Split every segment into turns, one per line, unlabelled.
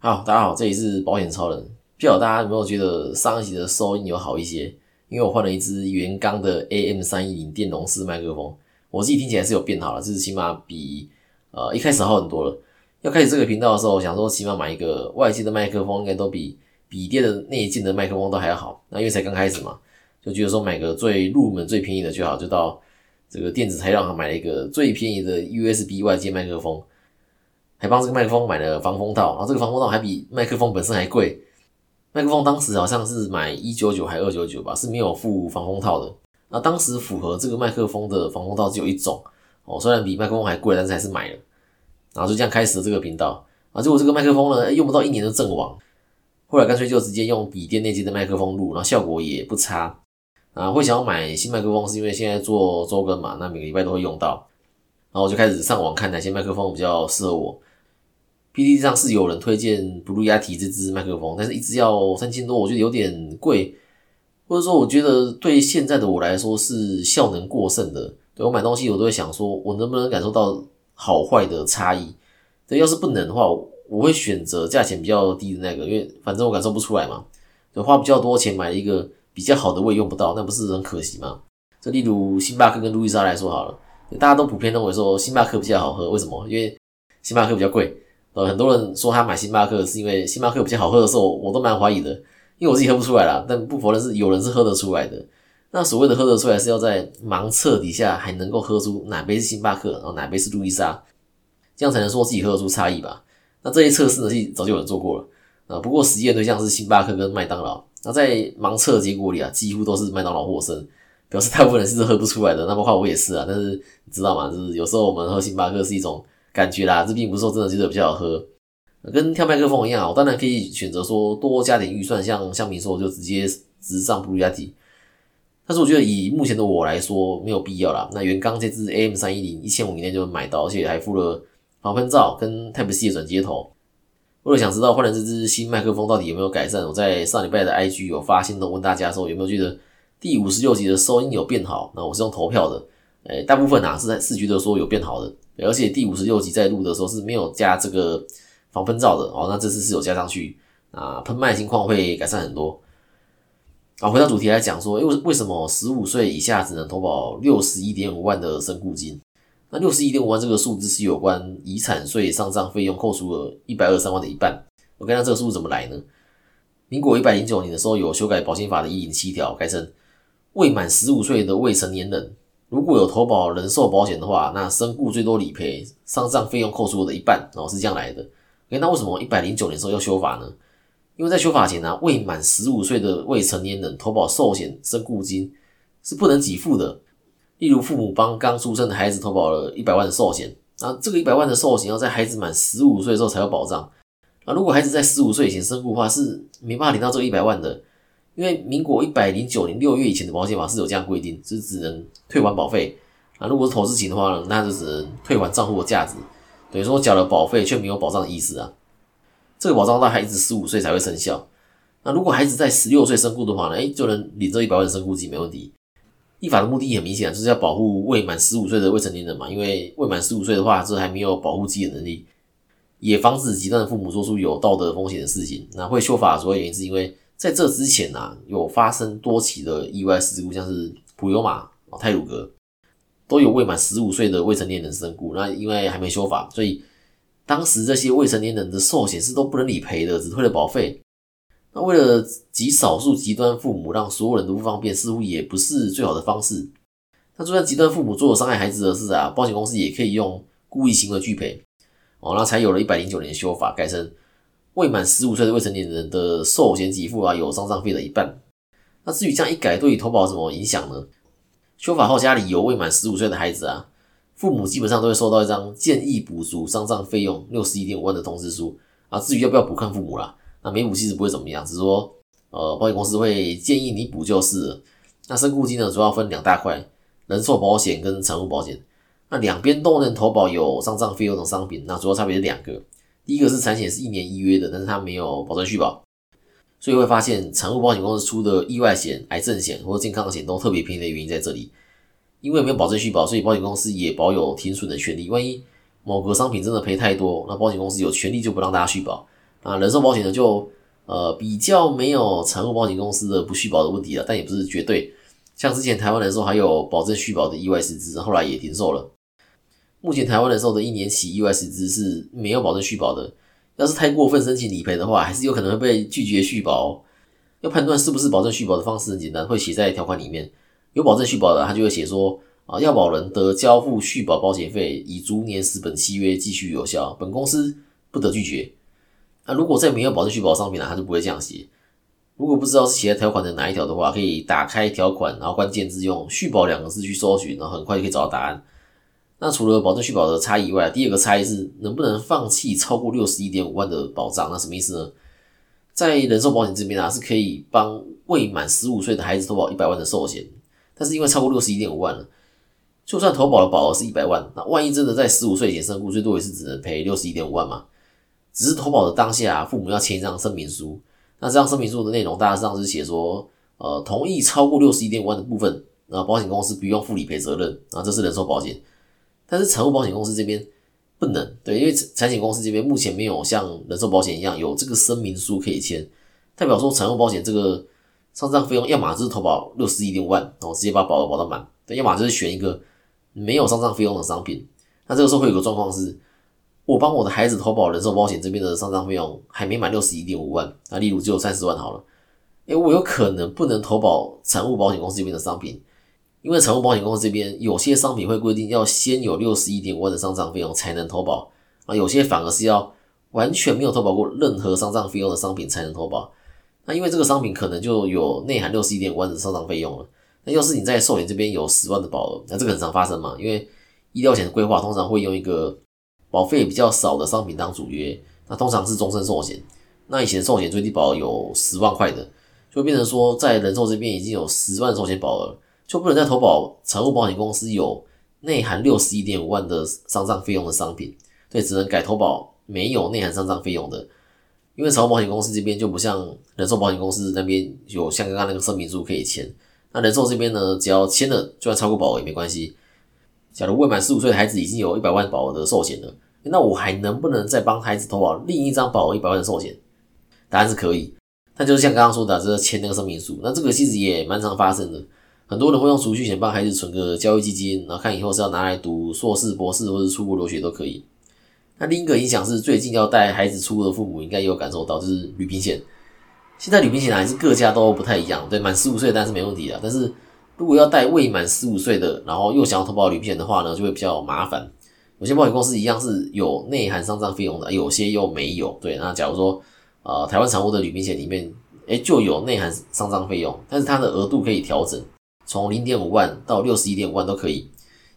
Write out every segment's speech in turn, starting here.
好，大家好，这里是保险超人。不晓得大家有没有觉得上一集的收音有好一些？因为我换了一支原钢的 AM 三一零电容式麦克风，我自己听起来是有变好了，就是起码比呃一开始好很多了。要开始这个频道的时候，我想说起码买一个外接的麦克风，应该都比笔电的内建的麦克风都还要好。那因为才刚开始嘛，就觉得说买个最入门、最便宜的就好，就到这个电子材料行买了一个最便宜的 USB 外接麦克风。还帮这个麦克风买了防风套，然后这个防风套还比麦克风本身还贵。麦克风当时好像是买一九九还二九九吧，是没有附防风套的。那当时符合这个麦克风的防风套只有一种哦，虽然比麦克风还贵，但是还是买了。然后就这样开始了这个频道。啊，结果这个麦克风呢，用不到一年就阵亡。后来干脆就直接用笔电内接的麦克风录，然后效果也不差。啊，会想要买新麦克风是因为现在做周更嘛，那每个礼拜都会用到。然后我就开始上网看哪些麦克风比较适合我。PPT 上是有人推荐 Blue Yeti 这支麦克风，但是一支要三千多，我觉得有点贵，或者说我觉得对现在的我来说是效能过剩的。对我买东西我都会想说，我能不能感受到好坏的差异？对，要是不能的话，我会选择价钱比较低的那个，因为反正我感受不出来嘛。就花比较多钱买一个比较好的，我也用不到，那不是很可惜吗？就例如星巴克跟路易莎来说好了，大家都普遍认为说星巴克比较好喝，为什么？因为星巴克比较贵。呃，很多人说他买星巴克是因为星巴克比较好喝的时候，我都蛮怀疑的，因为我自己喝不出来啦。但不否认是有人是喝得出来的。那所谓的喝得出来，是要在盲测底下还能够喝出哪杯是星巴克，然后哪杯是路易莎，这样才能说自己喝得出差异吧？那这些测试呢，是早就有人做过了啊。不过实验对象是星巴克跟麦当劳。那在盲测结果里啊，几乎都是麦当劳获胜，表示大部分人是喝不出来的。那包括我也是啊。但是你知道吗？就是有时候我们喝星巴克是一种。感觉啦，这并不是说真的觉得比较好喝，跟跳麦克风一样，我当然可以选择说多加点预算，像香米说就直接直上 Blue Yeti，但是我觉得以目前的我来说没有必要啦。那原刚这支 AM 三一零一千五以内就买到，而且还附了防喷罩跟 Type C 的转接头。为了想知道换了这支新麦克风到底有没有改善，我在上礼拜的 IG 有发新的问大家说有没有觉得第五十六集的收音有变好？那我是用投票的，诶，大部分啊是在是觉得说有变好的。而且第五十六集在录的时候是没有加这个防喷罩的哦，那这次是有加上去啊，喷麦情况会改善很多。啊，回到主题来讲说，为为什么十五岁以下只能投保六十一点五万的身故金？那六十一点五万这个数字是有关遗产税上账费用扣除了一百二十三万的一半。我看下这个数字怎么来呢？民国一百零九年的时候有修改保险法的一零七条，改成未满十五岁的未成年人。如果有投保人寿保险的话，那身故最多理赔丧葬费用扣除的一半，然后是这样来的。诶，那为什么一百零九年时候要修法呢？因为在修法前呢，未满十五岁的未成年人投保寿险身故金是不能给付的。例如父母帮刚出生的孩子投保了一百万的寿险，那这个一百万的寿险要在孩子满十五岁的时候才有保障。那如果孩子在十五岁以前身故的话，是没办法领到这个一百万的。因为民国一百零九年六月以前的保险法是有这样规定，是只能退还保费啊。如果是投资型的话呢，那就只能退还账户的价值，等于说缴了保费却没有保障的意思啊。这个保障到孩子十五岁才会生效。那如果孩子在十六岁身故的话呢，哎，就能领这一百万的身故金没问题。立法的目的很明显，就是要保护未满十五岁的未成年人嘛。因为未满十五岁的话，这还没有保护自己的能力，也防止极端的父母做出有道德风险的事情。那会修法主要原因是因为。在这之前啊，有发生多起的意外事故，像是普悠玛、泰鲁格，都有未满十五岁的未成年人身故。那因为还没修法，所以当时这些未成年人的寿险是都不能理赔的，只退了保费。那为了极少数极端父母让所有人都不方便，似乎也不是最好的方式。那就算极端父母做了伤害孩子的事啊，保险公司也可以用故意行为拒赔。哦，那才有了一百零九年修法，改成。未满十五岁的未成年人的寿险给付啊，有丧葬费的一半。那至于这样一改，对于投保有什么影响呢？修法后，家里有未满十五岁的孩子啊，父母基本上都会收到一张建议补足丧葬费用六十一点五万的通知书啊。至于要不要补，看父母啦。那没补其实不会怎么样，只是说呃，保险公司会建议你补就是。那身故金呢，主要分两大块：人寿保险跟产物保险。那两边都能投保有丧葬费用的商品，那主要差别是两个。第一个是产险是一年一约的，但是它没有保证续保，所以会发现产物保险公司出的意外险、癌症险或健康险都特别便宜的原因在这里。因为没有保证续保，所以保险公司也保有停损的权利。万一某个商品真的赔太多，那保险公司有权利就不让大家续保。啊，人寿保险呢就呃比较没有产物保险公司的不续保的问题了，但也不是绝对。像之前台湾人寿还有保证续保的意外失资，后来也停售了。目前台湾人寿的一年期意外失资是没有保证续保的，要是太过分申请理赔的话，还是有可能会被拒绝续保。要判断是不是保证续保的方式很简单，会写在条款里面。有保证续保的，他就会写说啊，要保人得交付续保保险费，以逐年使本契约继续有效，本公司不得拒绝。那如果在没有保证续保商品呢，他就不会这样写。如果不知道是写在条款的哪一条的话，可以打开条款，然后关键字用“续保”两个字去搜寻，然后很快就可以找到答案。那除了保证续保的差异以外，第二个差异是能不能放弃超过六十一点五万的保障？那什么意思呢？在人寿保险这边啊，是可以帮未满十五岁的孩子投保一百万的寿险，但是因为超过六十一点五万了，就算投保的保额是一百万，那万一真的在十五岁前身故，最多也是只能赔六十一点五万嘛。只是投保的当下，父母要签一张声明书。那这张声明书的内容，大致上是写说，呃，同意超过六十一点五万的部分，那保险公司不用负理赔责任啊，这是人寿保险。但是产物保险公司这边不能，对，因为产险公司这边目前没有像人寿保险一样有这个声明书可以签，代表说产物保险这个上账费用，要么就是投保六十一点五万，然后直接把保额保到满，对，要么就是选一个没有上账费用的商品。那这个时候会有个状况是。我帮我的孩子投保人寿保险这边的上账费用还没满六十一点五万，那例如只有三十万好了，诶，我有可能不能投保产物保险公司这边的商品，因为财务保险公司这边有些商品会规定要先有六十一点五万的丧葬费用才能投保，啊，有些反而是要完全没有投保过任何丧葬费用的商品才能投保，那因为这个商品可能就有内含六十一点五万的丧葬费用了，那要是你在寿险这边有十万的保额，那这个很常发生嘛，因为医疗险的规划通常会用一个。保费比较少的商品当主约，那通常是终身寿险。那以前寿险最低保额有十万块的，就变成说在人寿这边已经有十万寿险保额，就不能再投保财务保险公司有内含六十一点五万的丧葬费用的商品，对，只能改投保没有内含丧葬费用的。因为财务保险公司这边就不像人寿保险公司那边有像刚刚那个声明书可以签，那人寿这边呢，只要签了，就算超过保额也没关系。假如未满十五岁的孩子已经有一百万保额的寿险了，那我还能不能再帮孩子投保另一张保额一百万的寿险？答案是可以，但就是像刚刚说的，这签那个声明书。那这个其实也蛮常发生的，很多人会用储蓄险帮孩子存个教育基金，然后看以后是要拿来读硕士、博士或者出国留学都可以。那另一个影响是，最近要带孩子出国的父母应该也有感受到，就是旅行险。现在旅行险还是各家都不太一样，对，满十五岁当然是没问题的，但是。如果要带未满十五岁的，然后又想要投保旅行险的话呢，就会比较麻烦。有些保险公司一样是有内含丧葬费用的，有些又没有。对，那假如说，呃，台湾产物的旅行险里面，哎，就有内含丧葬费用，但是它的额度可以调整，从零点五万到六十一点五万都可以。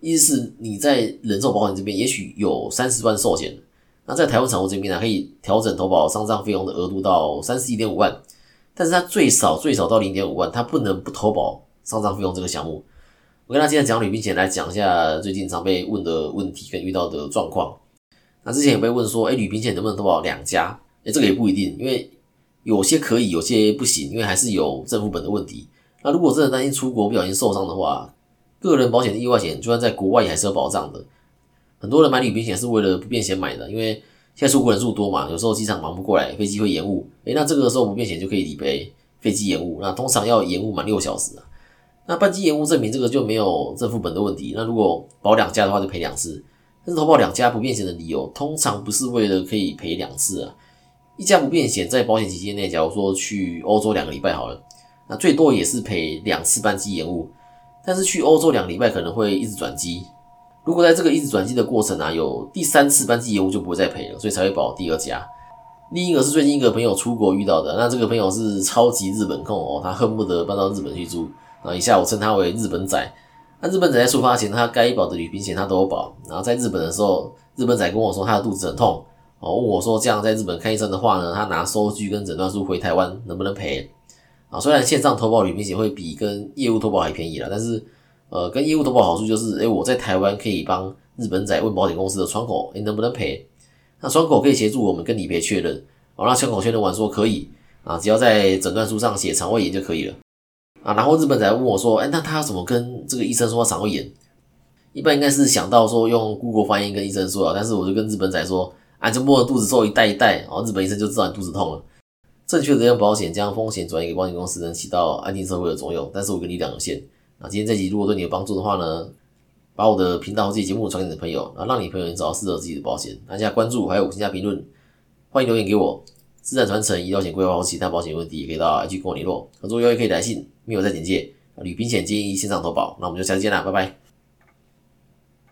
意思是你在人寿保险这边，也许有三十万寿险，那在台湾产物这边呢，可以调整投保丧葬费用的额度到三十一点五万，但是它最少最少到零点五万，它不能不投保。丧葬费用这个项目，我跟他今天讲旅平险，来讲一下最近常被问的问题跟遇到的状况。那之前有被问说，哎，旅平险能不能投保两家？哎，这个也不一定，因为有些可以，有些不行，因为还是有正副本的问题。那如果真的担心出国不小心受伤的话，个人保险的意外险，就算在国外也还是有保障的。很多人买旅行险是为了不便险买的，因为现在出国人数多嘛，有时候机场忙不过来，飞机会延误，哎，那这个时候不便险就可以理赔飞机延误。那通常要延误满六小时啊。那半机延误证明这个就没有正副本的问题。那如果保两家的话，就赔两次。但是投保两家不变险的理由，通常不是为了可以赔两次啊。一家不变险在保险期间内，假如说去欧洲两个礼拜好了，那最多也是赔两次班机延误。但是去欧洲两个礼拜可能会一直转机。如果在这个一直转机的过程啊，有第三次班机延误就不会再赔了，所以才会保第二家。另一个是最近一个朋友出国遇到的，那这个朋友是超级日本控哦，他恨不得搬到日本去住。啊，以下我称他为日本仔。那日本仔在出发前，他该保的旅行险他都有保。然后在日本的时候，日本仔跟我说他的肚子很痛，哦，问我说这样在日本看医生的话呢，他拿收据跟诊断书回台湾能不能赔？啊，虽然线上投保旅行险会比跟业务投保还便宜了，但是呃，跟业务投保好处就是，诶，我在台湾可以帮日本仔问保险公司的窗口，诶，能不能赔？那窗口可以协助我们跟理赔确认，哦，那窗口确认完说可以，啊，只要在诊断书上写肠胃炎就可以了。啊，然后日本仔问我说：“哎，那他要怎么跟这个医生说肠胃炎？一般应该是想到说用 Google 翻译跟医生说啊。但是我就跟日本仔说：啊，就摸着肚子之后一袋一袋，哦，日本医生就知道你肚子痛了。正确的用保险，将风险转移给保险公司，能起到安定社会的作用。但是我跟力量有限。那今天这集如果对你有帮助的话呢，把我的频道、这节目传给你的朋友，然后让你朋友也找到适合自己的保险。按下关注，还有五星加评论，欢迎留言给我。资产传承、医疗险规划或其他保险问题，也可以到 IG 跟我联络。合作邀约可以来信，没有在简介。旅平险建议线上投保。那我们就下次见啦，拜拜。